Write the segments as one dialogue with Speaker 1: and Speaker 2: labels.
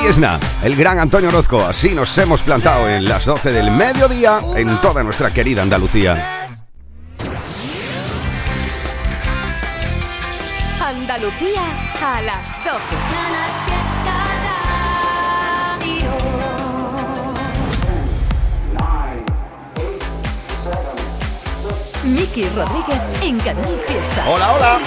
Speaker 1: Ahí es nada, el gran Antonio Orozco. Así nos hemos plantado en las 12 del mediodía en toda nuestra querida Andalucía.
Speaker 2: Andalucía a las 12. Miki Rodríguez en Canal Fiesta.
Speaker 1: Hola, hola.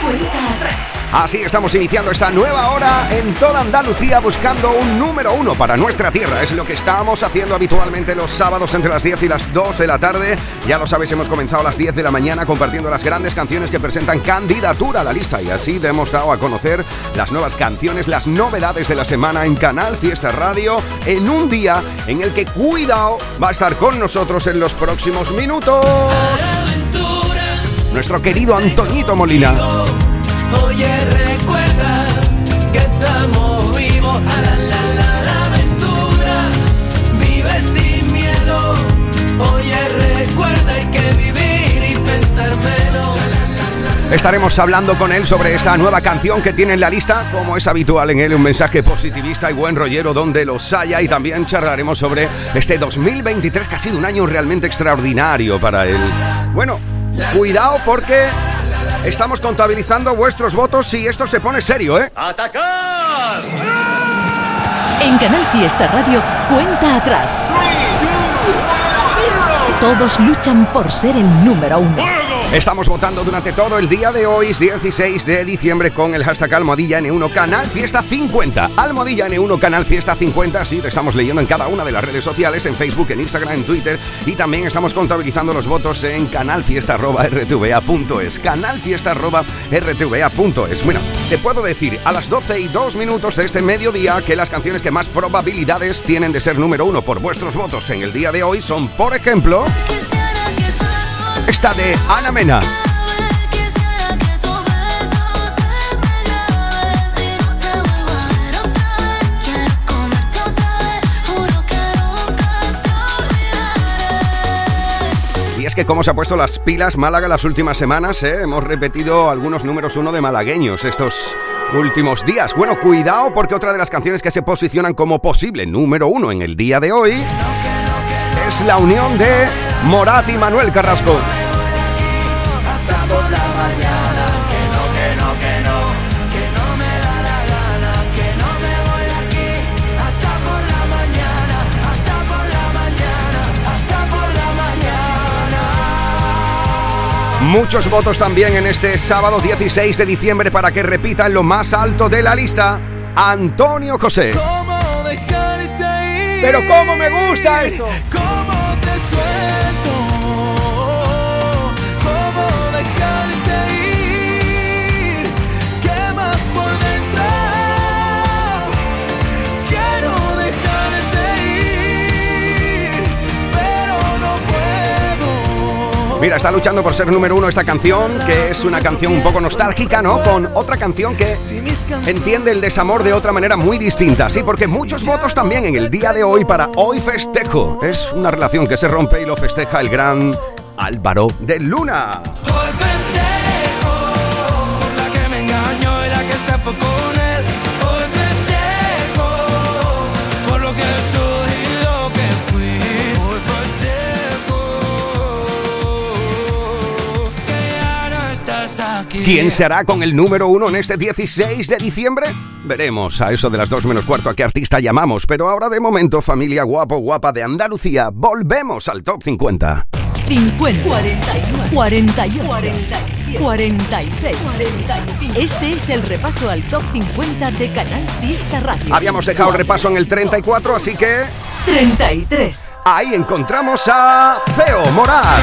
Speaker 2: Cuenta atrás.
Speaker 1: Así estamos iniciando esta nueva hora en toda Andalucía buscando un número uno para nuestra tierra. Es lo que estamos haciendo habitualmente los sábados entre las 10 y las 2 de la tarde. Ya lo sabéis, hemos comenzado a las 10 de la mañana compartiendo las grandes canciones que presentan candidatura a la lista y así te hemos dado a conocer las nuevas canciones, las novedades de la semana en Canal Fiesta Radio en un día en el que cuidado va a estar con nosotros en los próximos minutos. Nuestro querido Antoñito Molina.
Speaker 3: Oye, recuerda que estamos vivos. A la, la, la, la aventura. Vive sin miedo. Oye, recuerda hay que vivir y pensar menos.
Speaker 1: Estaremos hablando con él sobre esta nueva canción que tiene en la lista, como es habitual en él, un mensaje positivista y buen rollero donde los haya y también charlaremos sobre este 2023 que ha sido un año realmente extraordinario para él. Bueno, cuidado porque estamos contabilizando vuestros votos y esto se pone serio, ¿eh?
Speaker 2: En Canal Fiesta Radio, cuenta atrás. Todos luchan por ser el número uno.
Speaker 1: Estamos votando durante todo el día de hoy, 16 de diciembre, con el hashtag Almohadilla N1 Canal Fiesta 50. Almohadilla N1 Canal Fiesta 50, sí, te estamos leyendo en cada una de las redes sociales, en Facebook, en Instagram, en Twitter, y también estamos contabilizando los votos en canalfiesta.rtva.es. Canalfiesta.rtva.es. Bueno, te puedo decir a las 12 y 2 minutos de este mediodía que las canciones que más probabilidades tienen de ser número uno por vuestros votos en el día de hoy son, por ejemplo, esta de Ana Mena. Y es que como se ha puesto las pilas Málaga las últimas semanas, ¿eh? hemos repetido algunos números uno de malagueños estos últimos días. Bueno, cuidado porque otra de las canciones que se posicionan como posible número uno en el día de hoy es la unión de Morat y Manuel Carrasco. Muchos votos también en este sábado 16 de diciembre para que repita en lo más alto de la lista Antonio José.
Speaker 3: ¿Cómo dejarte ir?
Speaker 1: Pero cómo me gusta eso.
Speaker 3: ¿Cómo te suelto?
Speaker 1: Mira, está luchando por ser número uno esta canción, que es una canción un poco nostálgica, ¿no? Con otra canción que entiende el desamor de otra manera muy distinta, sí, porque muchos votos también en el día de hoy para Hoy Festejo. Es una relación que se rompe y lo festeja el gran Álvaro de Luna. ¿Quién se hará con el número uno en este 16 de diciembre? Veremos a eso de las dos menos cuarto a qué artista llamamos, pero ahora de momento, familia guapo guapa de Andalucía, volvemos al top 50.
Speaker 2: 50, 41, 41, 47, 46, 45. Este es el repaso al top 50 de Canal Fiesta Radio.
Speaker 1: Habíamos dejado el repaso en el 34, así que
Speaker 2: 33.
Speaker 1: ahí encontramos a Feo Morat.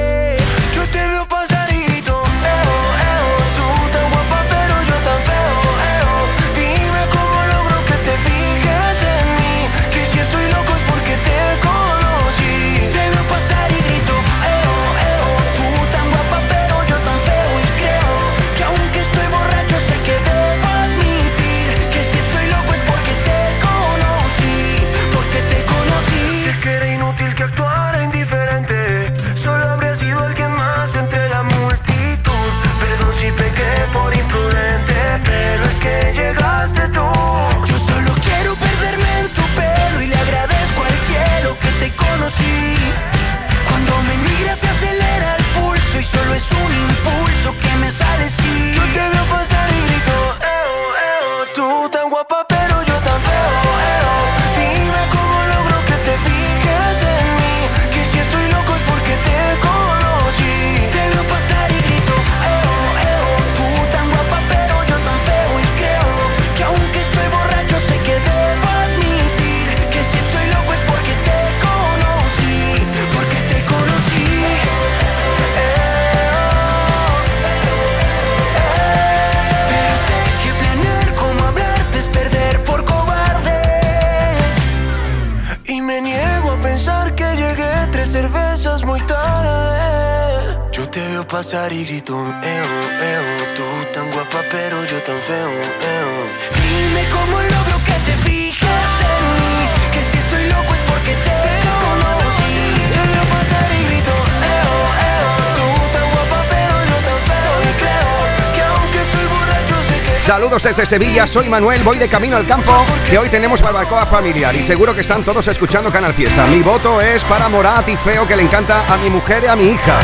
Speaker 1: Saludos desde Sevilla, soy Manuel, voy de camino al campo, que hoy tenemos barbacoa familiar y seguro que están todos escuchando Canal Fiesta. Mi voto es para Morat y Feo, que le encanta a mi mujer y a mi hija.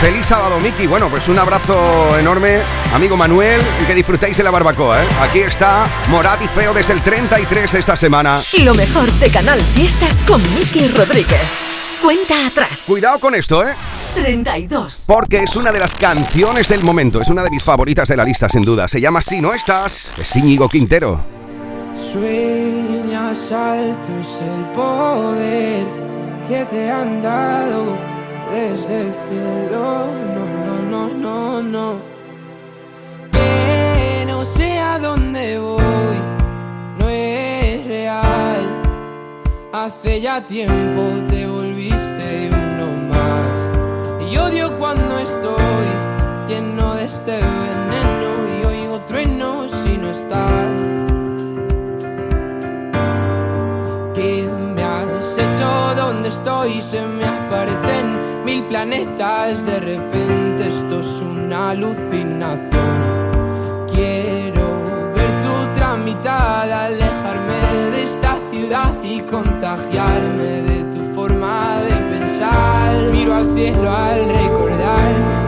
Speaker 1: Feliz sábado, Miki. Bueno, pues un abrazo enorme, amigo Manuel, y que disfrutéis de la barbacoa. ¿eh? Aquí está Morat y Feo desde el 33 esta semana.
Speaker 2: Lo mejor de Canal Fiesta con Miki Rodríguez. Cuenta atrás.
Speaker 1: Cuidado con esto, ¿eh?
Speaker 2: 32.
Speaker 1: Porque es una de las canciones del momento, es una de mis favoritas de la lista, sin duda. Se llama Si no estás, es Íñigo Quintero.
Speaker 4: Sueñas alto es el poder que te han dado desde el cielo. No, no, no, no, no. Que no sé a dónde voy, no es real. Hace ya tiempo te este veneno y oigo truenos si no estás. ¿Qué me has hecho? ¿Dónde estoy? Se me aparecen mil planetas. De repente esto es una alucinación. Quiero ver tu otra mitad, alejarme de esta ciudad y contagiarme de tu forma de pensar. Miro al cielo al recordar,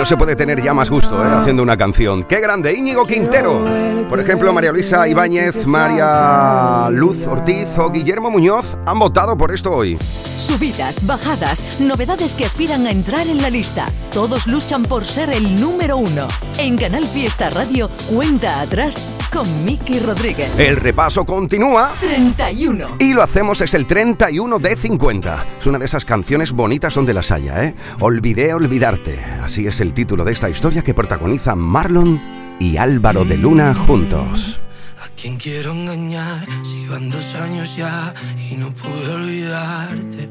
Speaker 1: No se puede tener ya más gusto ¿eh? haciendo una canción. ¡Qué grande! Íñigo Quintero. Por ejemplo, María Luisa Ibáñez, María Luz Ortiz o Guillermo Muñoz han votado por esto hoy.
Speaker 2: Subidas, bajadas, novedades que aspiran a entrar en la lista. Todos luchan por ser el número uno. En Canal Fiesta Radio, cuenta atrás con Miki Rodríguez.
Speaker 1: El repaso continúa.
Speaker 2: 31.
Speaker 1: Y lo hacemos es el 31 de 50. Es una de esas canciones bonitas donde las haya, ¿eh? Olvidé olvidarte. Así es el título de esta historia que protagonizan Marlon y Álvaro de Luna juntos.
Speaker 5: ¿A quién quiero engañar si van dos años ya y no pude olvidarte?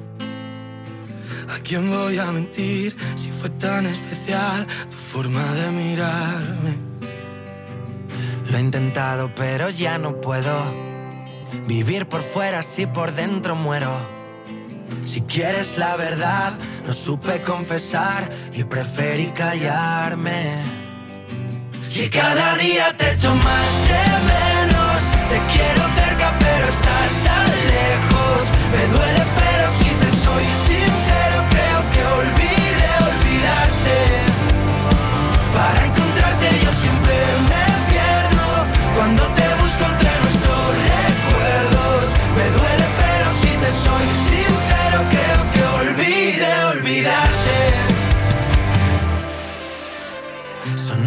Speaker 5: ¿A quién voy a mentir si fue tan especial tu forma de mirarme? Lo he intentado, pero ya no puedo vivir por fuera si por dentro muero. Si quieres la verdad, no supe confesar y preferí callarme. Si cada día te echo más de menos, te quiero cerca pero estás tan lejos. Me duele pero si te soy sincero creo que olvide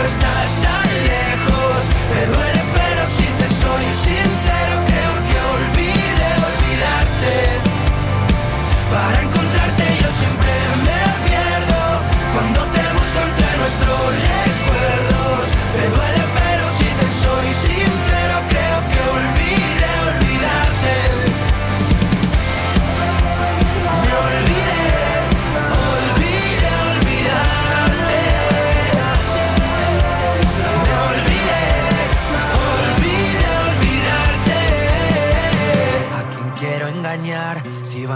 Speaker 5: pero estás tan lejos. Me duele, pero si te soy sincero,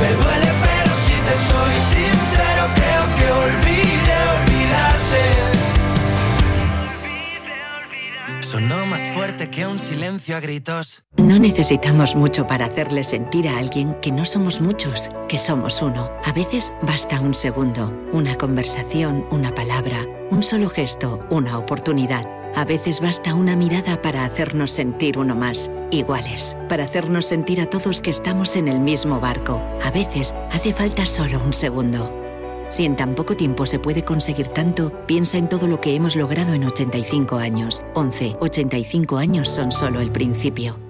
Speaker 5: Me duele pero si te soy sincero creo que olvide olvidarte. Sonó más fuerte que un silencio a gritos.
Speaker 6: No necesitamos mucho para hacerle sentir a alguien que no somos muchos, que somos uno. A veces basta un segundo, una conversación, una palabra, un solo gesto, una oportunidad. A veces basta una mirada para hacernos sentir uno más, iguales, para hacernos sentir a todos que estamos en el mismo barco. A veces hace falta solo un segundo. Si en tan poco tiempo se puede conseguir tanto, piensa en todo lo que hemos logrado en 85 años. 11. 85 años son solo el principio.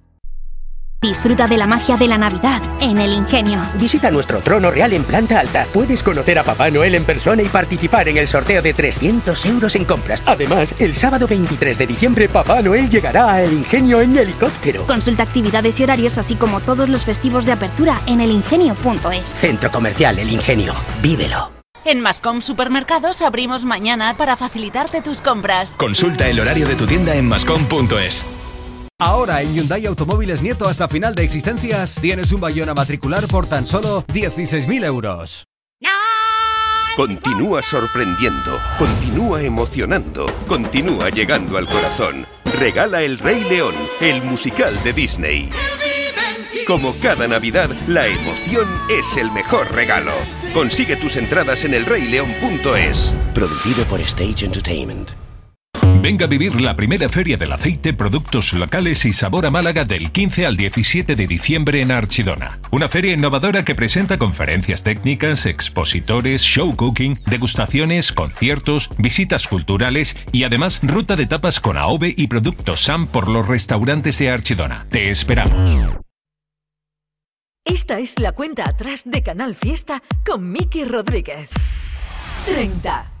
Speaker 7: Disfruta de la magia de la Navidad en el Ingenio.
Speaker 8: Visita nuestro trono real en planta alta. Puedes conocer a Papá Noel en persona y participar en el sorteo de 300 euros en compras. Además, el sábado 23 de diciembre Papá Noel llegará a El Ingenio en helicóptero.
Speaker 7: Consulta actividades y horarios así como todos los festivos de apertura en elingenio.es.
Speaker 8: Centro Comercial El Ingenio. Vívelo.
Speaker 9: En Mascom Supermercados abrimos mañana para facilitarte tus compras.
Speaker 10: Consulta el horario de tu tienda en mascom.es.
Speaker 11: Ahora en Hyundai Automóviles Nieto hasta final de existencias tienes un Bayona matricular por tan solo 16.000 euros.
Speaker 12: Continúa sorprendiendo, continúa emocionando, continúa llegando al corazón. Regala El Rey León, el musical de Disney. Como cada Navidad, la emoción es el mejor regalo. Consigue tus entradas en elreyleón.es.
Speaker 13: Producido por Stage Entertainment.
Speaker 10: Venga a vivir la primera feria del aceite, productos locales y sabor a Málaga del 15 al 17 de diciembre en Archidona. Una feria innovadora que presenta conferencias técnicas, expositores, show cooking, degustaciones, conciertos, visitas culturales y además ruta de tapas con AOVE y productos SAM por los restaurantes de Archidona. Te esperamos.
Speaker 2: Esta es la cuenta atrás de Canal Fiesta con Miki Rodríguez. 30.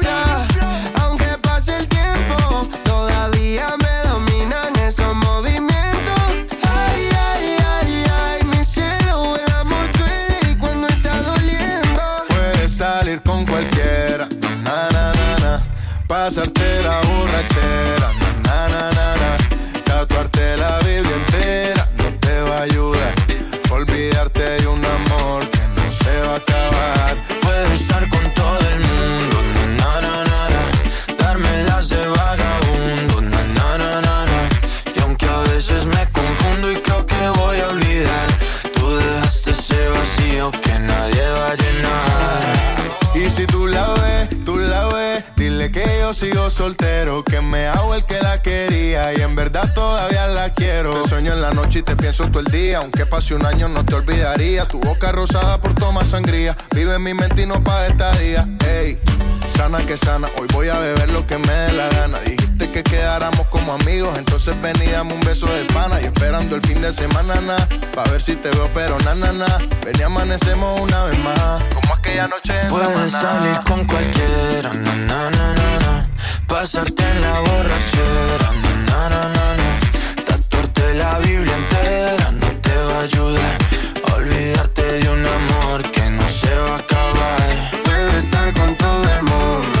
Speaker 14: Pienso todo el día, aunque pase un año no te olvidaría. Tu boca rosada por tomar sangría, vive en mi mente y no pa' esta día. Ey, sana que sana, hoy voy a beber lo que me dé la gana. Dijiste que quedáramos como amigos, entonces ven y dame un beso de pana. Y esperando el fin de semana, na, pa' ver si te veo, pero na, na, na. Ven y amanecemos una vez más, como aquella noche en
Speaker 3: Puedes salir con cualquiera, na, na, na, na, na. pasarte en la borrachera, na, na, na, na. La Biblia entera no te va a ayudar a olvidarte de un amor que no se va a acabar.
Speaker 15: Puedes estar con todo el mundo,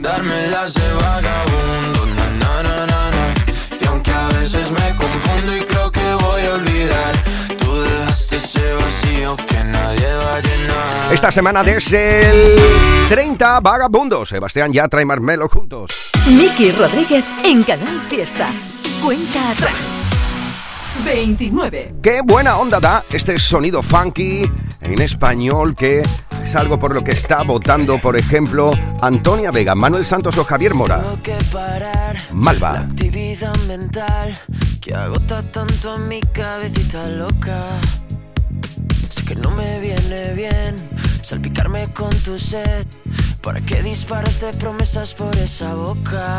Speaker 3: Darme las de vagabundo, na na na na na. y aunque a veces me confundo y creo que voy a olvidar, tú dejaste ese vacío que nadie va a llenar.
Speaker 1: Esta semana desde el 30 Vagabundo. Sebastián Yatra y Marmelo juntos.
Speaker 2: Miki Rodríguez en Canal Fiesta. Cuenta atrás. 29.
Speaker 1: Qué buena onda da este sonido funky en español que es algo por lo que está votando, por ejemplo, Antonia Vega, Manuel Santos o Javier Mora. Malva.
Speaker 16: la actividad mental que agota tanto a mi cabecita loca. Sé que no me viene bien salpicarme con tu sed, ¿Para qué disparas de promesas por esa boca?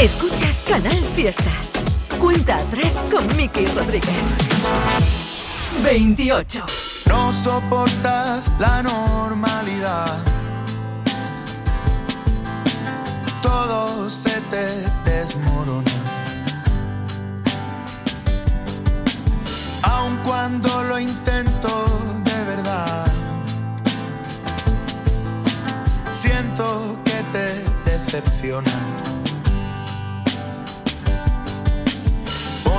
Speaker 2: Escuchas Canal Fiesta. Cuenta atrás con Miki Rodríguez. 28.
Speaker 14: No soportas la normalidad. Todo se te desmorona. Aun cuando lo intento de verdad, siento que te decepciona.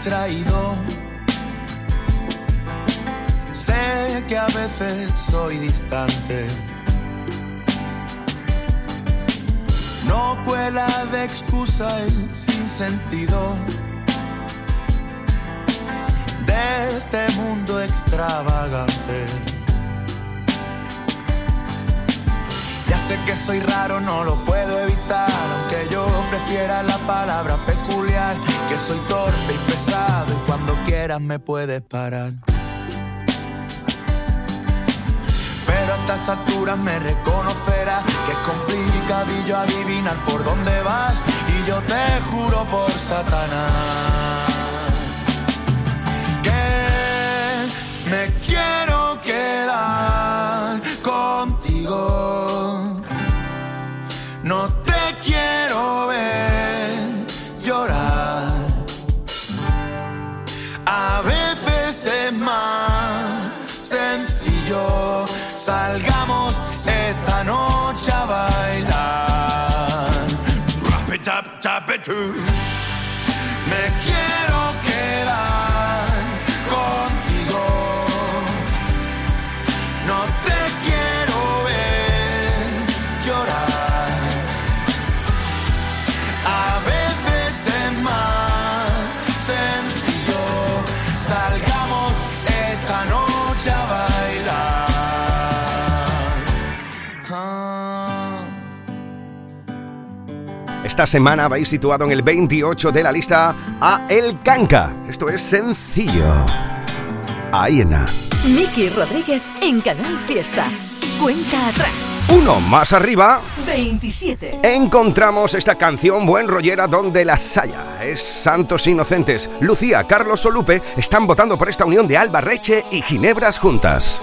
Speaker 14: distraído. Sé que a veces soy distante. No cuela de excusa el sinsentido de este mundo extravagante. Ya sé que soy raro, no lo puedo evitar, aunque yo prefiera la palabra peculiar, que soy torpe y pesado y cuando quieras me puedes parar. Pero a estas alturas me reconocerás que es complicadillo adivinar por dónde vas y yo te juro por Satanás que me Salgamos esta noche a bailar. It up, tap it.
Speaker 1: esta
Speaker 17: semana habéis situado en el 28 de la lista a El Canca. Esto es sencillo. Aena.
Speaker 2: Miki Rodríguez en Canal Fiesta. Cuenta atrás.
Speaker 17: Uno más arriba,
Speaker 2: 27.
Speaker 17: Encontramos esta canción buen rollera donde la saya es Santos Inocentes. Lucía, Carlos o Lupe están votando por esta unión de Alba Reche y Ginebras juntas.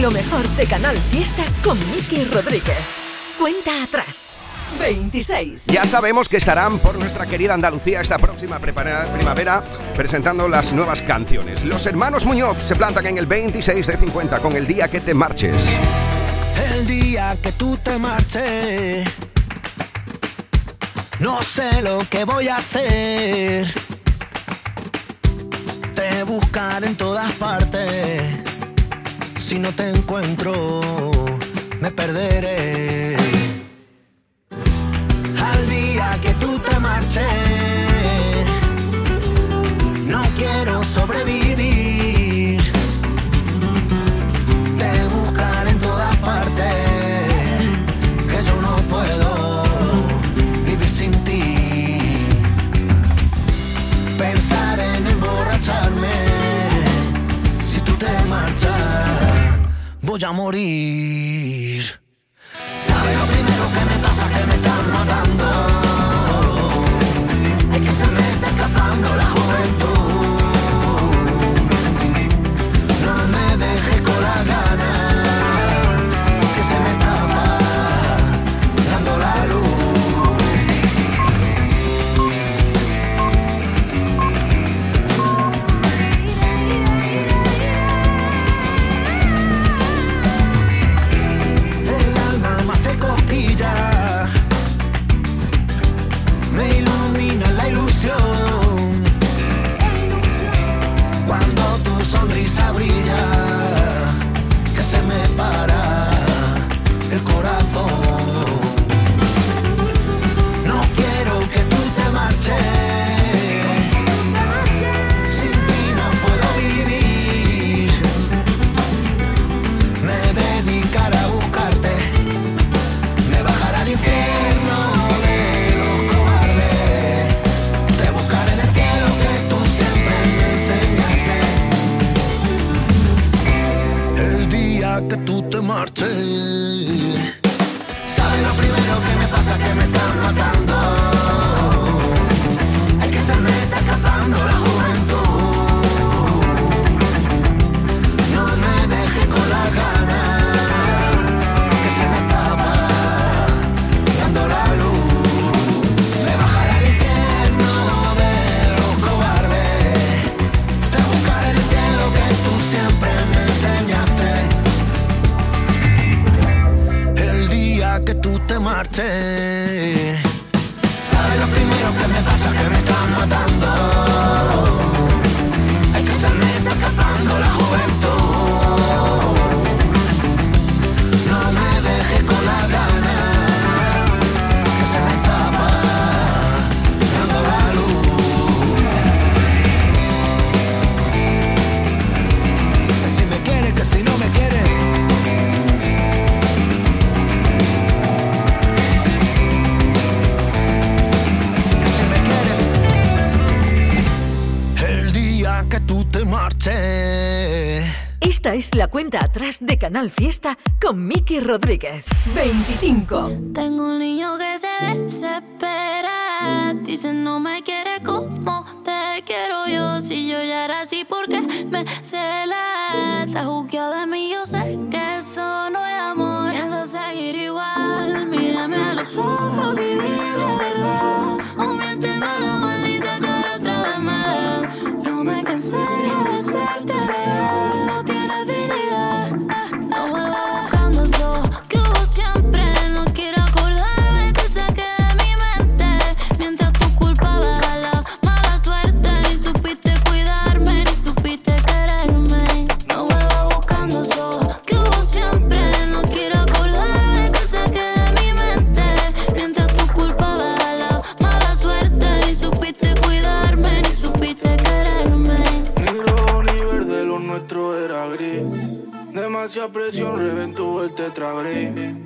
Speaker 18: Lo
Speaker 2: mejor de Canal Fiesta con Miki Rodríguez. Cuenta atrás. 26.
Speaker 17: Ya sabemos que estarán por nuestra querida Andalucía esta próxima primavera presentando las nuevas canciones. Los hermanos Muñoz se plantan en el 26 de 50 con el día que te marches.
Speaker 19: El día que tú te marches. No sé lo que voy a hacer. Te buscar en todas partes si no te encuentro, me perderé. Al día que tú te marches, no quiero sobrevivir. voy a morir. es la
Speaker 2: cuenta atrás de Canal Fiesta con Miki Rodríguez. 25.
Speaker 17: Tengo un niño que se desespera. Dice no me quiere como te quiero yo. Si yo ya era así, porque me cela? Te juzgado de mí, yo sé que eso no es amor. Pienso seguir igual. Mírame a los ojos y dime la verdad. O miénteme la maldita cara otra vez más. No me cansé de besarte de
Speaker 20: el.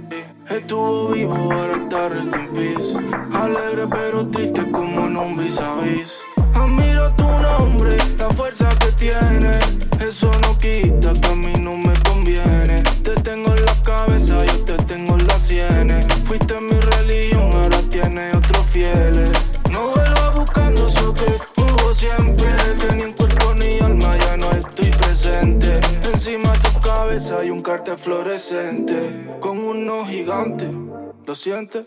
Speaker 20: Estuvo vivo, ahora estar rest in. Alegre pero triste como en un vis a vis. Admiro tu nombre, la fuerza que tienes. gata fluorescente con unos gigantes. ¿Lo sientes?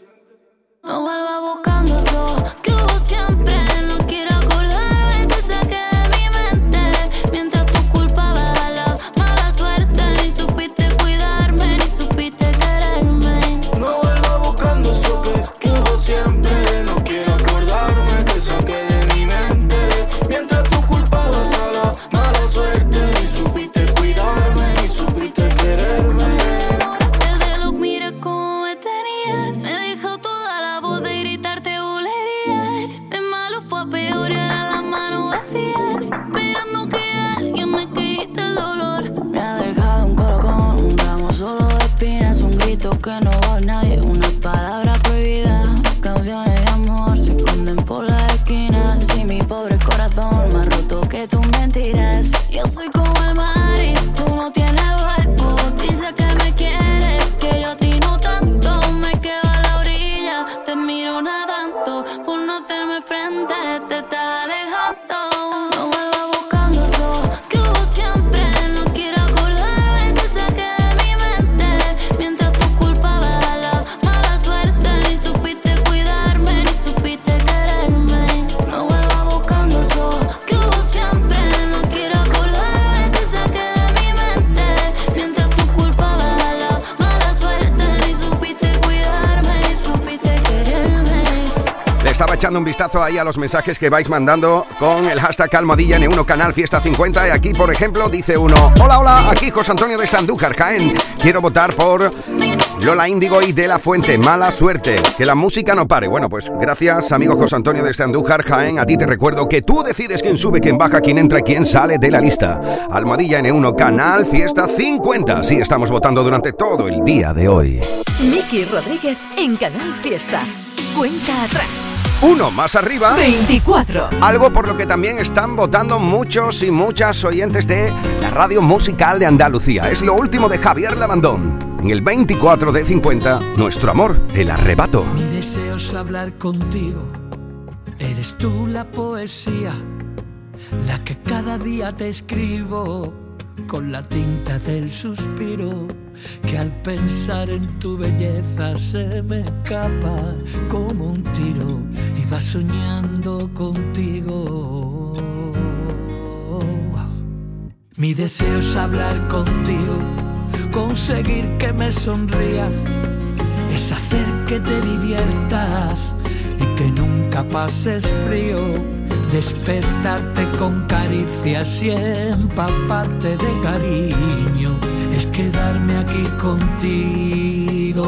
Speaker 17: No vuelva buscando eso que hubo siempre, no quiero
Speaker 1: ahí a los mensajes que vais mandando con el hashtag Almohadilla N1 Canal Fiesta 50. Y aquí, por ejemplo, dice uno: Hola, hola, aquí José Antonio de Sandújar, Jaén. Quiero votar por Lola Índigo y De La Fuente. Mala suerte, que la música no pare. Bueno, pues gracias, amigo José Antonio de Sandújar, Jaén. A ti te recuerdo que tú decides quién sube, quién baja, quién entra, quién sale de la lista. Almohadilla N1 Canal Fiesta 50. Sí, estamos votando durante todo el día de hoy.
Speaker 2: Miki Rodríguez en Canal Fiesta.
Speaker 1: Uno más arriba.
Speaker 2: 24.
Speaker 1: Algo por lo que también están votando muchos y muchas oyentes de la radio musical de Andalucía. Es lo último de Javier Lavandón. En el 24 de 50, nuestro amor, el arrebato.
Speaker 5: Mi deseo es hablar contigo. Eres tú la poesía, la que cada día te escribo con la tinta del suspiro que al pensar en tu belleza se me escapa como un tiro y va soñando contigo. Mi deseo es hablar contigo, conseguir que me sonrías, es hacer que te diviertas y que nunca pases frío despertarte con caricias y empaparte de cariño, es quedarme aquí contigo.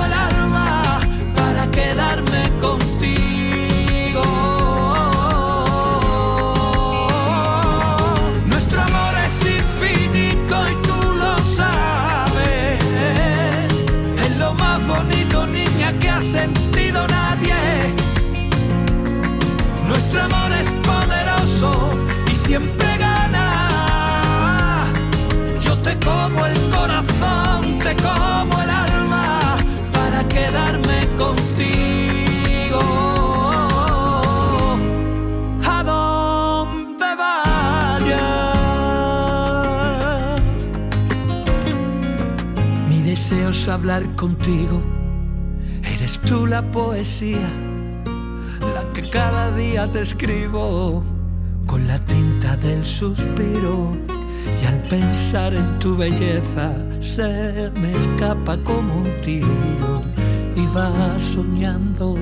Speaker 5: siempre gana. Yo te como el corazón, te como el alma para quedarme contigo. A donde vayas. Mi deseo es hablar contigo. Eres tú la poesía la que cada día te escribo la tinta del suspiro y al pensar en tu belleza se me escapa como un tiro y va soñando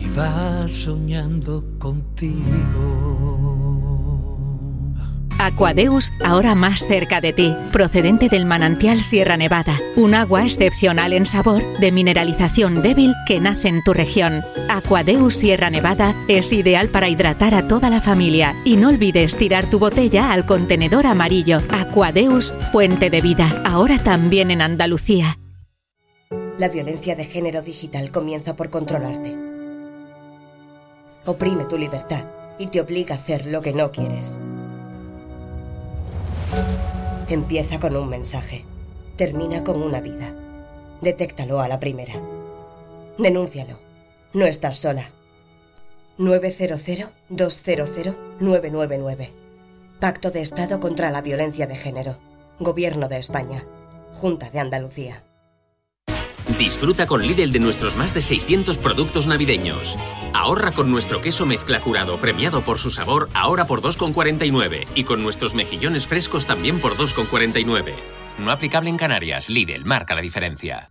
Speaker 5: y va soñando contigo.
Speaker 21: Aquadeus, ahora más cerca de ti, procedente del manantial Sierra Nevada, un agua excepcional en sabor, de mineralización débil que nace en tu región. Aquadeus Sierra Nevada es ideal para hidratar a toda la familia y no olvides tirar tu botella al contenedor amarillo. Aquadeus, fuente de vida, ahora también en Andalucía.
Speaker 22: La violencia de género digital comienza por controlarte. Oprime tu libertad y te obliga a hacer lo que no quieres. Empieza con un mensaje. Termina con una vida. Detéctalo a la primera. Denúncialo. No estás sola. 900-200-999. Pacto de Estado contra la Violencia de Género. Gobierno de España. Junta de Andalucía.
Speaker 23: Disfruta con Lidl de nuestros más de 600 productos navideños. Ahorra con nuestro queso mezcla curado premiado por su sabor ahora por 2,49 y con nuestros mejillones frescos también por 2,49. No aplicable en Canarias, Lidl marca la diferencia.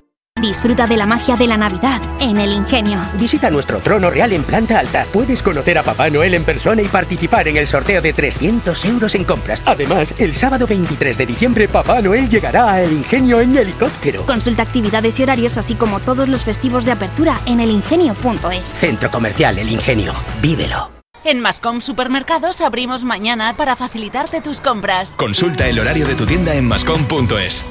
Speaker 7: Disfruta de la magia de la Navidad en el Ingenio.
Speaker 8: Visita nuestro trono real en planta alta. Puedes conocer a Papá Noel en persona y participar en el sorteo de 300 euros en compras. Además, el sábado 23 de diciembre Papá Noel llegará a El Ingenio en helicóptero.
Speaker 7: Consulta actividades y horarios así como todos los festivos de apertura en elingenio.es.
Speaker 8: Centro Comercial El Ingenio. Vívelo.
Speaker 24: En Mascom Supermercados abrimos mañana para facilitarte tus compras.
Speaker 10: Consulta el horario de tu tienda en mascom.es.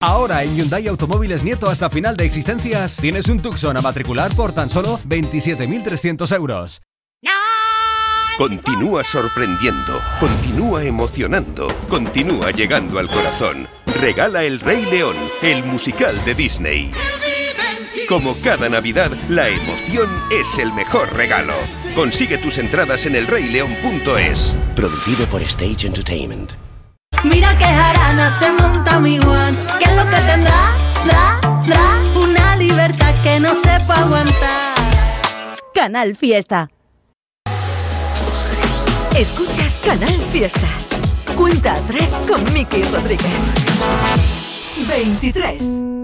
Speaker 11: Ahora en Hyundai Automóviles Nieto hasta final de existencias tienes un Tucson a matricular por tan solo 27.300 euros.
Speaker 12: Continúa sorprendiendo, continúa emocionando, continúa llegando al corazón. Regala El Rey León, el musical de Disney. Como cada Navidad, la emoción es el mejor regalo. Consigue tus entradas en elreyleón.es.
Speaker 25: Producido por Stage Entertainment.
Speaker 26: Mira que jarana se monta mi Juan. ¿Qué es lo que tendrá? Dra, dra, una libertad que no sepa aguantar.
Speaker 2: Canal Fiesta. Escuchas Canal Fiesta. Cuenta atrás con Miki Rodríguez. 23.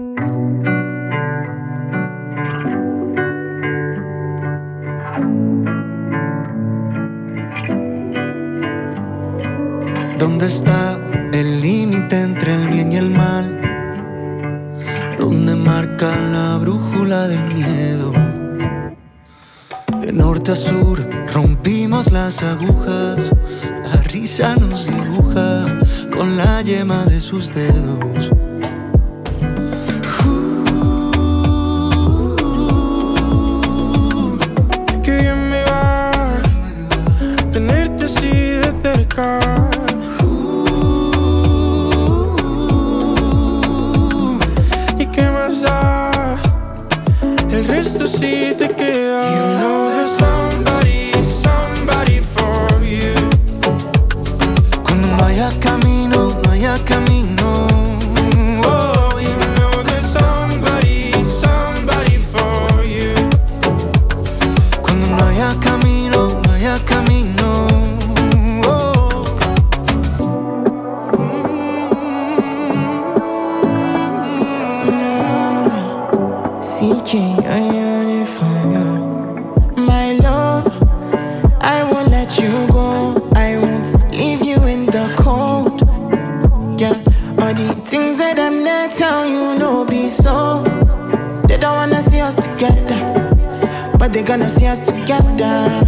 Speaker 27: ¿Dónde está el límite entre el bien y el mal? ¿Dónde marca la brújula del miedo? De norte a sur rompimos las agujas, la risa nos dibuja con la yema de sus dedos.
Speaker 28: It for you. My love, I won't let you go. I won't leave you in the cold. Yeah, all the things that I'm not tell you, no, be so. They don't wanna see us together, but they gonna see us together.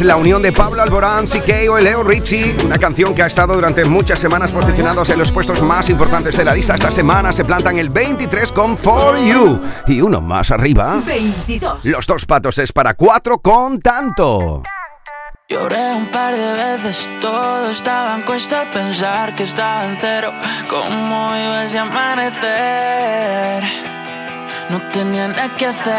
Speaker 1: Es la unión de Pablo Alborán, CK y Leo Richie, una canción que ha estado durante muchas semanas posicionados en los puestos más importantes de la lista. Esta semana se plantan el 23 con For You y uno más arriba.
Speaker 2: 22.
Speaker 1: Los dos patos es para cuatro con tanto.
Speaker 16: Lloré un par de veces, todo estaba en cuesta al pensar que estaba en cero. ¿Cómo iba ese amanecer? No tenía nada que hacer.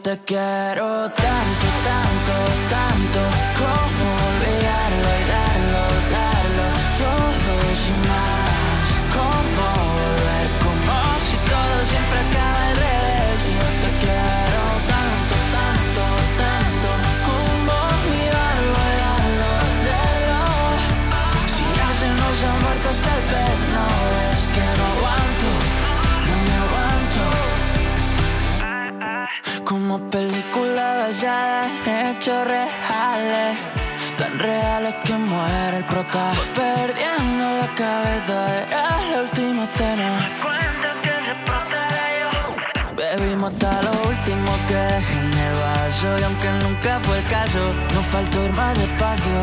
Speaker 16: Te quiero tanto, tanto, tanto, hechos reales Tan reales que muere el prota. Perdiendo la cabeza, era la última cena. Cuentan que se yo Bebimos hasta lo último que dejé en el vaso Y aunque nunca fue el caso, nos faltó ir más despacio.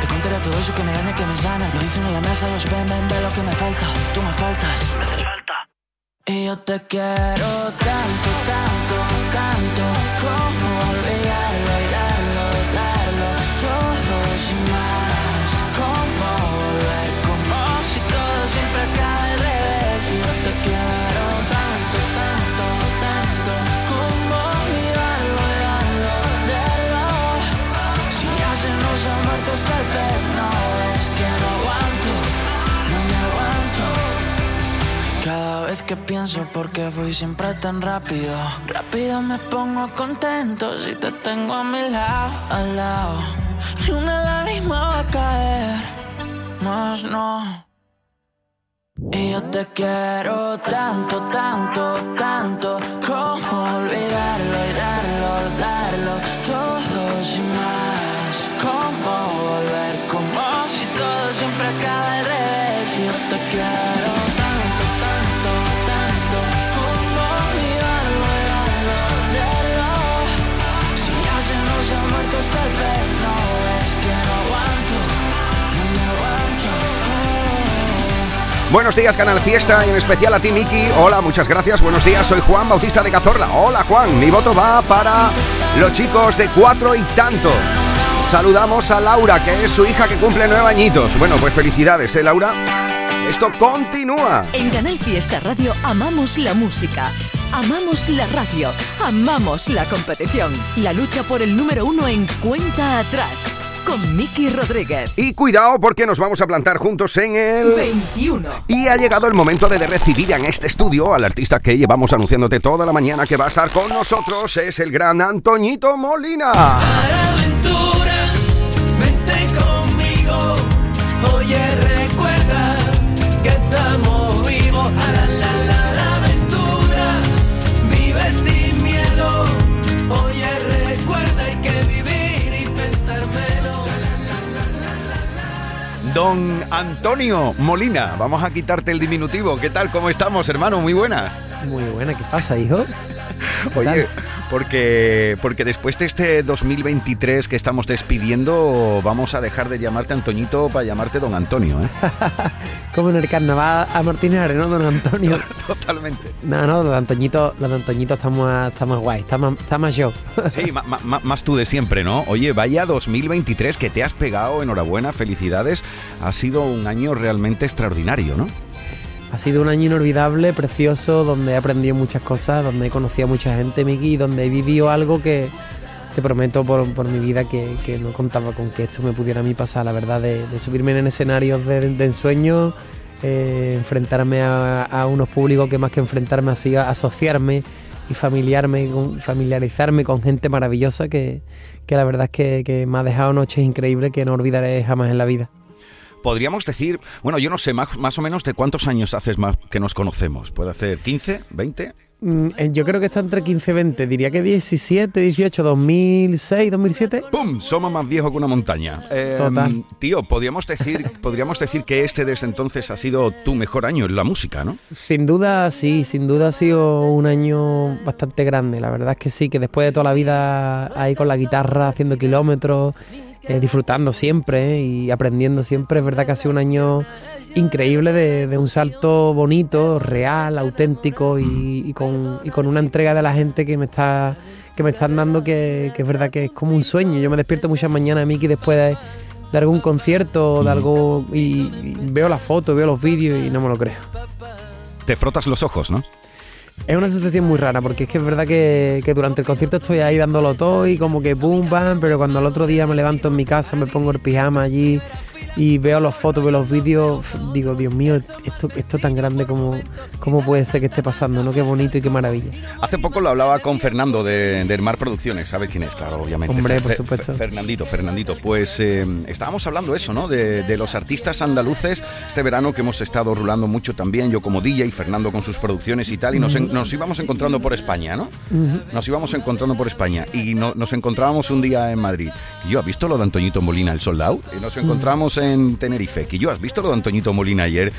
Speaker 16: Te contaré todo eso que me daña, que me sana. Lo dicen en la mesa, los ven, ven, ve lo que me falta. Tú me faltas. Y yo te quiero tanto, tanto, tanto Como vez que pienso por qué fui siempre tan rápido. Rápido me pongo contento si te tengo a mi lado, al lado. Ni una lágrima va a caer, más no. Y yo te quiero tanto, tanto, tanto. Como olvidarlo y darlo, darlo Todo sin más Como volver, como si todo siempre acaba al revés. Y yo te quiero
Speaker 1: Buenos días, Canal Fiesta, y en especial a ti, Miki. Hola, muchas gracias. Buenos días, soy Juan Bautista de Cazorla. Hola, Juan. Mi voto va para los chicos de cuatro y tanto. Saludamos a Laura, que es su hija que cumple nueve añitos. Bueno, pues felicidades, ¿eh, Laura? Esto continúa.
Speaker 2: En Canal Fiesta Radio amamos la música, amamos la radio, amamos la competición. La lucha por el número uno en cuenta atrás. Con Miki Rodríguez.
Speaker 1: Y cuidado porque nos vamos a plantar juntos en el
Speaker 2: 21.
Speaker 1: Y ha llegado el momento de recibir en este estudio al artista que llevamos anunciándote toda la mañana que va a estar con nosotros. Es el gran Antoñito Molina.
Speaker 29: Don Antonio Molina, vamos a quitarte el diminutivo. ¿Qué tal? ¿Cómo estamos, hermano? Muy buenas.
Speaker 30: Muy buena, ¿qué pasa, hijo?
Speaker 29: Oye, porque, porque después de este 2023 que estamos despidiendo, vamos a dejar de llamarte Antoñito para llamarte Don Antonio, ¿eh?
Speaker 30: Como en el carnaval a Martínez ¿no, don Antonio?
Speaker 29: Totalmente.
Speaker 30: No, no, don Antoñito, don Antoñito está más, está más guay, está más, está más yo.
Speaker 29: Sí, ma- ma- más tú de siempre, ¿no? Oye, vaya 2023 que te has pegado, enhorabuena, felicidades. Ha sido un año realmente extraordinario, ¿no?
Speaker 30: Ha sido un año inolvidable, precioso, donde he aprendido muchas cosas, donde he conocido a mucha gente, Miki, donde he vivido algo que te prometo por, por mi vida que, que no contaba con que esto me pudiera a mí pasar, la verdad, de, subirme en escenarios de, ensueño, eh, enfrentarme a, unos públicos que más que enfrentarme hacía asociarme y familiarme, familiarizarme con gente maravillosa que, que la verdad es que me ha dejado noches increíbles que no olvidaré jamás en la vida.
Speaker 29: Podríamos decir, bueno, yo no sé, más, más o menos de cuántos años haces más que nos conocemos. ¿Puede hacer 15, 20?
Speaker 30: Mm, eh, Yo creo que está entre 15 y 20. Diría que 17, 18, 2006, 2007.
Speaker 1: ¡Pum! Somos más viejos que una montaña. Eh,
Speaker 30: Total.
Speaker 1: Tío, podríamos decir, podríamos decir que este desde entonces ha sido tu mejor año en la música, ¿no?
Speaker 30: Sin duda, sí, sin duda ha sido un año bastante grande. La verdad es que sí, que después de toda la vida ahí con la guitarra, haciendo kilómetros, eh, disfrutando siempre eh, y aprendiendo siempre, es verdad que ha sido un año increíble de, de un salto bonito, real, auténtico y, y con, y con una entrega de la gente que me está que me están dando que, que es verdad que es como un sueño. Yo me despierto muchas mañanas, Miki, después de, de algún concierto, de algo y, y veo las fotos, veo los vídeos y no me lo creo.
Speaker 1: Te frotas los ojos, ¿no?
Speaker 30: Es una sensación muy rara porque es que es verdad que, que durante el concierto estoy ahí dándolo todo y como que pum, pam, pero cuando al otro día me levanto en mi casa, me pongo el pijama allí y veo las fotos, veo los vídeos, digo, Dios mío, esto, esto tan grande como, como puede ser que esté pasando, ¿no? Qué bonito y qué maravilla.
Speaker 1: Hace poco lo hablaba con Fernando de, de Mar Producciones, ¿sabes quién es? Claro, obviamente.
Speaker 30: Hombre,
Speaker 1: Fer-
Speaker 30: por
Speaker 1: Fer-
Speaker 30: supuesto.
Speaker 1: Fernandito, Fernandito. Pues eh, estábamos hablando eso, ¿no? De, de los artistas andaluces este verano que hemos estado rulando mucho también, yo como DJ, Fernando con sus producciones y tal, y nos, en- nos íbamos encontrando por España, ¿no? Nos íbamos encontrando por España y no- nos encontrábamos un día en Madrid. Y yo, ¿has visto lo de Antoñito Molina, el sold out? Y nos encontramos en Tenerife. Que yo, ¿has visto lo de Antoñito Molina ayer?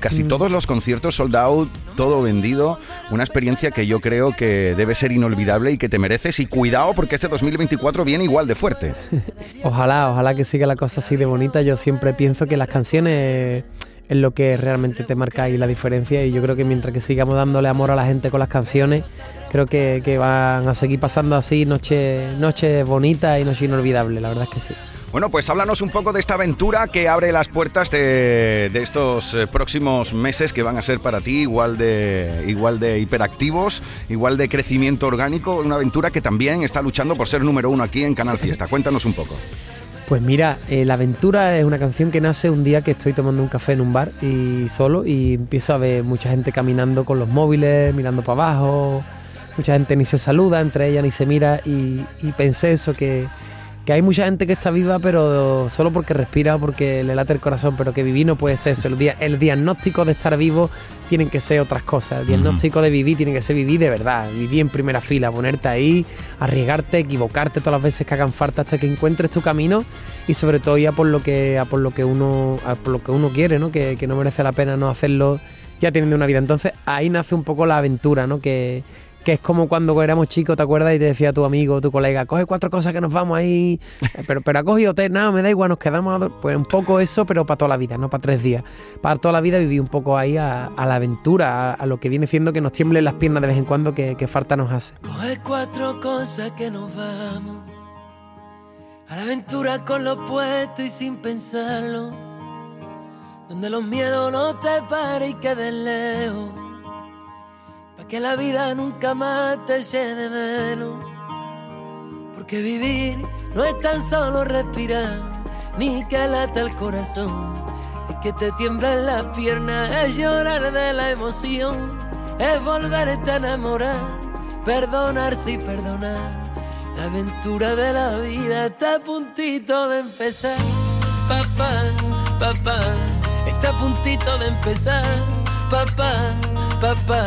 Speaker 1: Casi
Speaker 30: Mm.
Speaker 1: todos los conciertos sold out, todo vendido. Una experiencia que yo creo que debe ser inolvidable y que te mereces. Y cuidado porque este 2024 viene igual de fuerte.
Speaker 30: Ojalá, ojalá que siga la cosa así de bonita. Yo siempre pienso que las canciones es lo que realmente te marca ahí la diferencia y yo creo que mientras que sigamos dándole amor a la gente con las canciones, creo que, que van a seguir pasando así noches noches bonitas y noches inolvidables, la verdad es que sí.
Speaker 1: Bueno, pues háblanos un poco de esta aventura que abre las puertas de, de estos eh, próximos meses que van a ser para ti igual de, igual de hiperactivos, igual de crecimiento orgánico, una aventura que también está luchando por ser número uno aquí en Canal Fiesta. Cuéntanos un poco.
Speaker 30: Pues mira, eh, La Aventura es una canción que nace un día que estoy tomando un café en un bar y solo y empiezo a ver mucha gente caminando con los móviles, mirando para abajo, mucha gente ni se saluda, entre ellas ni se mira y pensé eso, que, que hay mucha gente que está viva pero solo porque respira, porque le late el corazón, pero que vivir no puede ser eso. El, el diagnóstico de estar vivo tienen que ser otras cosas. El diagnóstico de vivir tiene que ser vivir de verdad, vivir en primera fila, ponerte ahí, arriesgarte, equivocarte todas las veces que hagan falta hasta que encuentres tu camino y sobre todo ya por lo que, a por lo que uno, a por lo que uno quiere, ¿no? Que, que no merece la pena no hacerlo ya teniendo una vida. Entonces ahí nace un poco la aventura, ¿no? Que, que es como cuando éramos chicos, ¿te acuerdas? Y te decía tu amigo, tu colega, coge cuatro cosas que nos vamos ahí, Eh, pero, pero ha cogido tres, nada, me da igual, nos quedamos, a dor-". pues un poco eso, pero para toda la vida, no para tres días. Para toda la vida viví un poco ahí a, la aventura, a, lo que viene siendo que nos tiemblen las piernas de vez en cuando, que, que falta nos hace.
Speaker 31: Coge cuatro cosas que nos vamos a la aventura con lo puesto y sin pensarlo. Donde los miedos no te paren y queden lejos. Que la vida nunca más te de menos. Porque vivir no es tan solo respirar, ni que lata el corazón. Es que te tiemblan las piernas, es llorar de la emoción, es volverte a enamorar, perdonarse y perdonar. La aventura de la vida está a puntito de empezar. Papá, papá, está a puntito de empezar. Papá, papá.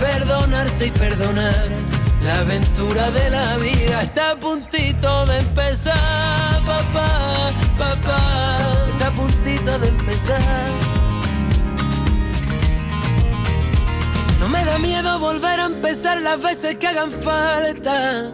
Speaker 31: perdonarse y perdonar. La aventura de la vida está a puntito de empezar, papá, papá, está a puntito de empezar. No me da miedo volver a empezar las veces que hagan falta.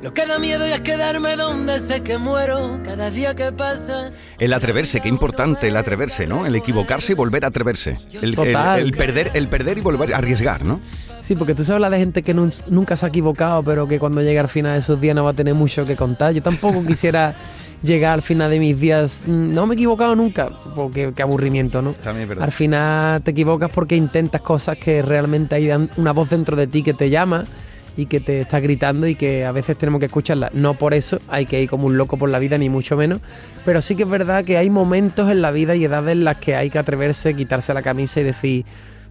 Speaker 31: Lo que da miedo ya es quedarme donde sé que muero cada día que pasa.
Speaker 1: El atreverse, qué importante el atreverse, ¿no? El equivocarse y volver a atreverse. El, el-
Speaker 30: Total.
Speaker 1: el perder, el perder y volver a arriesgar, ¿no?
Speaker 30: Sí, porque tú sabes hablar de gente que nun- nunca se ha equivocado, pero que cuando llegue al final de sus días no va a tener mucho que contar. Yo tampoco quisiera llegar al final de mis días, mm, no me he equivocado nunca, porque qué aburrimiento, ¿no?
Speaker 1: También verdad.
Speaker 30: Al final te equivocas porque intentas cosas que realmente hay una voz dentro de ti que te llama y que te está gritando y que a veces tenemos que escucharla. No por eso hay que ir como un loco por la vida, ni mucho menos. Pero sí que es verdad que hay momentos en la vida y edades en las que hay que atreverse, quitarse la camisa y decir,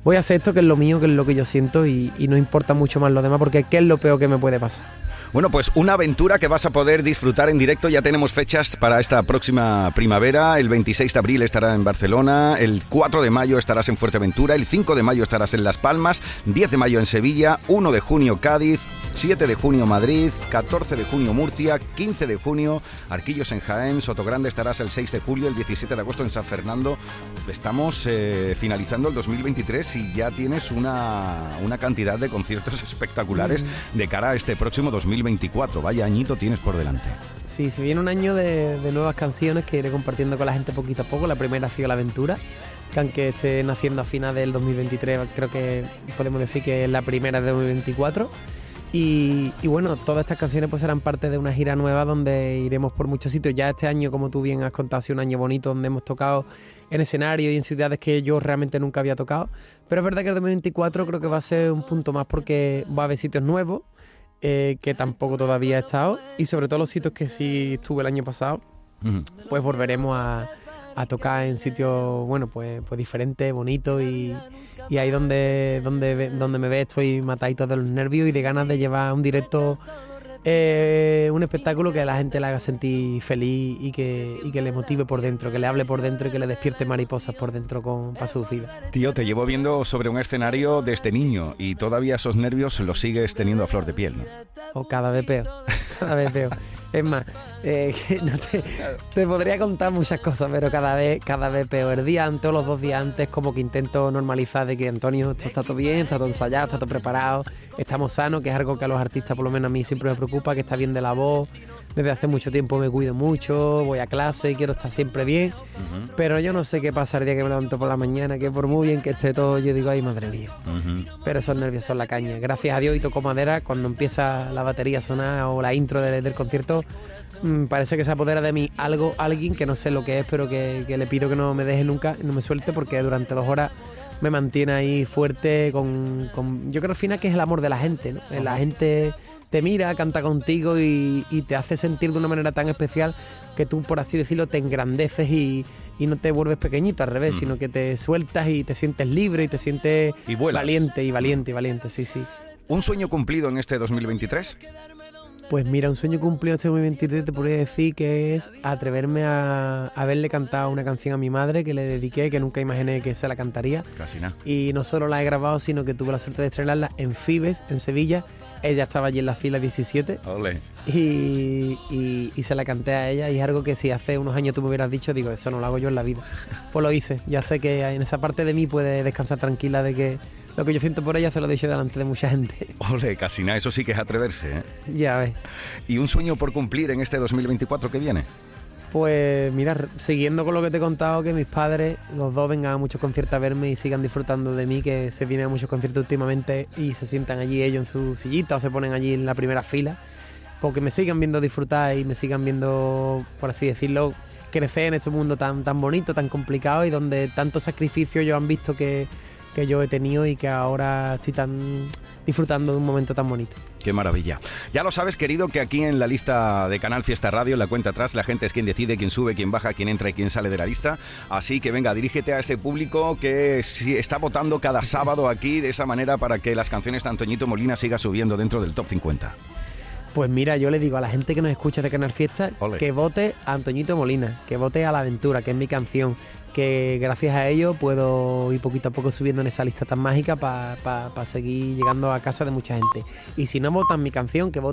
Speaker 30: voy a hacer esto que es lo mío, que es lo que yo siento y, no importa mucho más lo demás porque qué es lo peor que me puede pasar.
Speaker 1: Bueno, pues una aventura que vas a poder disfrutar en directo. Ya tenemos fechas para esta próxima primavera. El 26 de abril estará en Barcelona, el 4 de mayo estarás en Fuerteventura, el 5 de mayo estarás en Las Palmas, 10 de mayo en Sevilla, 1 de junio Cádiz, 7 de junio Madrid, 14 de junio Murcia, 15 de junio Arquillos en Jaén, Sotogrande estarás el 6 de julio, el 17 de agosto en San Fernando. Estamos eh, finalizando el 2023 y ya tienes una, una cantidad de conciertos espectaculares de cara a este próximo 2024. Vaya añito tienes por delante.
Speaker 30: Sí, se viene un año de, de nuevas canciones que iré compartiendo con la gente poquito a poco. La primera ha sido La Aventura, que aunque esté naciendo a final del 2023, creo que podemos decir que es la primera de 2024. Y, y bueno, todas estas canciones pues serán parte de una gira nueva donde iremos por muchos sitios. Ya este año, como tú bien has contado, ha sido un año bonito donde hemos tocado en escenario y en ciudades que yo realmente nunca había tocado. Pero es verdad que el 2024 creo que va a ser un punto más porque va a haber sitios nuevos eh, que tampoco todavía he estado y sobre todo los sitios que sí estuve el año pasado, pues volveremos a, a tocar en sitios, bueno, pues, pues diferentes, bonitos y, y ahí donde, donde, donde me ve estoy matadito de los nervios y de ganas de llevar un directo, eh, un espectáculo que a la gente le haga sentir feliz y que, y que le motive por dentro, que le hable por dentro y que le despierte mariposas por dentro con, para su vida.
Speaker 1: Tío, te llevo viendo sobre un escenario desde niño y todavía esos nervios los sigues teniendo a flor de piel, ¿no?
Speaker 30: O cada vez peor, cada vez peor. Es más, eh, no te, te podría contar muchas cosas, pero cada vez, cada vez peor. El día antes o los dos días antes, como que intento normalizar de que Antonio, esto está todo bien, está todo ensayado, está todo preparado, estamos sanos, que es algo que a los artistas, por lo menos a mí, siempre me preocupa, que está bien de la voz. Desde hace mucho tiempo me cuido mucho, voy a clase, quiero estar siempre bien. Pero yo no sé qué pasa el día que me levanto por la mañana, que por muy bien que esté todo, yo digo, ay madre mía. Pero esos nervios son la caña. Gracias a Dios y toco madera, cuando empieza la batería a sonar o la intro de- del concierto, mm, parece que se apodera de mí algo, alguien que no sé lo que es, pero que, que le pido que no me deje nunca, no me suelte, porque durante dos horas me mantiene ahí fuerte con, con- Yo creo al final que es el amor de la gente, ¿no? La gente te mira, canta contigo y, y te hace sentir de una manera tan especial que tú, por así decirlo, te engrandeces y, y no te vuelves pequeñito al revés, sino que te sueltas y te sientes libre y te sientes
Speaker 1: Y
Speaker 30: valiente y valiente y valiente, sí, sí.
Speaker 1: ¿Un sueño cumplido en este 2023?
Speaker 30: Pues mira, un sueño cumplido este 2023 te podría decir que es atreverme a haberle cantado una canción a mi madre que le dediqué, que nunca imaginé que se la cantaría.
Speaker 1: Casi nada.
Speaker 30: Y no solo la he grabado, sino que tuve la suerte de estrenarla en Fibes, en Sevilla. Ella estaba allí en la fila 17
Speaker 1: Ole.
Speaker 30: y, y- y se la canté a ella y es algo que si hace unos años tú me hubieras dicho, digo, eso no lo hago yo en la vida. Pues lo hice. Ya sé que en esa parte de mí puede descansar tranquila de que lo que yo siento por ella se lo he dicho delante de mucha gente.
Speaker 1: Ole, casi nada. Eso sí que es atreverse, ¿eh?
Speaker 30: ya ves.
Speaker 1: ¿Y un sueño por cumplir en este 2024 que viene?
Speaker 30: Pues mira, siguiendo con lo que te he contado, que mis padres, los dos vengan a muchos conciertos a verme y sigan disfrutando de mí, que se vienen a muchos conciertos últimamente y se sientan allí ellos en su sillita o se ponen allí en la primera fila, porque me sigan viendo disfrutar y me sigan viendo, por así decirlo, crecer en este mundo tan, tan bonito, tan complicado y donde tanto sacrificio ellos han visto que, que yo he tenido y que ahora estoy tan disfrutando de un momento tan bonito.
Speaker 1: Qué maravilla. Ya lo sabes, querido, que aquí en la lista de Canal Fiesta Radio, en la cuenta atrás, la gente es quien decide, quién sube, quién baja, quién entra y quién sale de la lista. Así que venga, dirígete a ese público que está votando cada sábado aquí de esa manera para que las canciones de Antoñito Molina siga subiendo dentro del top 50.
Speaker 30: Pues mira, yo le digo a la gente que nos escucha de Canal Fiesta
Speaker 1: Ole.
Speaker 30: que vote a Antoñito Molina, que vote a La Aventura, que es mi canción, que gracias a ello puedo ir poquito a poco subiendo en esa lista tan mágica para seguir llegando a casa de mucha gente. Y si no votan mi canción, que voten